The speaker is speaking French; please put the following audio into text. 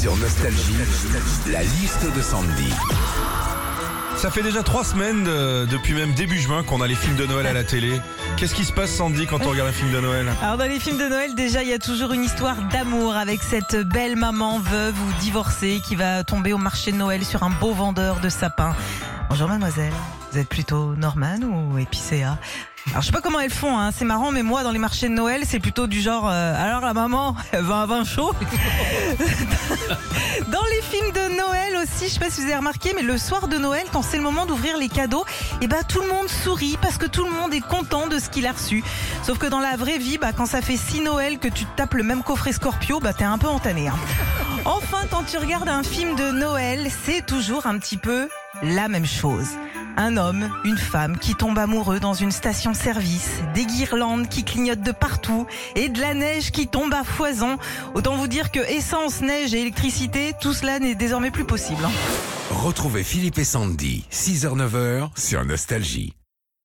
Sur Nostalgie, la liste de Sandy. Ça fait déjà trois semaines, euh, depuis même début juin, qu'on a les films de Noël à la télé. Qu'est-ce qui se passe, Sandy, quand on regarde un film de Noël? Alors dans les films de Noël, déjà, il y a toujours une histoire d'amour avec cette belle maman veuve ou divorcée qui va tomber au marché de Noël sur un beau vendeur de sapins. Bonjour mademoiselle, vous êtes plutôt Norman ou épicéa alors je sais pas comment elles font, hein. c'est marrant, mais moi dans les marchés de Noël, c'est plutôt du genre. euh, alors la maman, elle veut un vin chaud. dans les films de Noël aussi, je sais pas si vous avez remarqué, mais le soir de Noël, quand c'est le moment d'ouvrir les cadeaux, et ben tout le monde sourit parce que tout le monde est content de ce qu'il a reçu. Sauf que dans la vraie vie, bah, quand ça fait six Noël que tu tapes le même coffret Scorpio, bah t'es un peu entané. hein. Enfin, quand tu regardes un film de Noël, c'est toujours un petit peu la même chose. Un homme, une femme qui tombent amoureux dans une station-service, des guirlandes qui clignotent de partout et de la neige qui tombe à foison. Autant vous dire que essence, neige et électricité, tout cela n'est désormais plus possible. Retrouvez Philippe et Sandy, 6h-9h sur Nostalgie.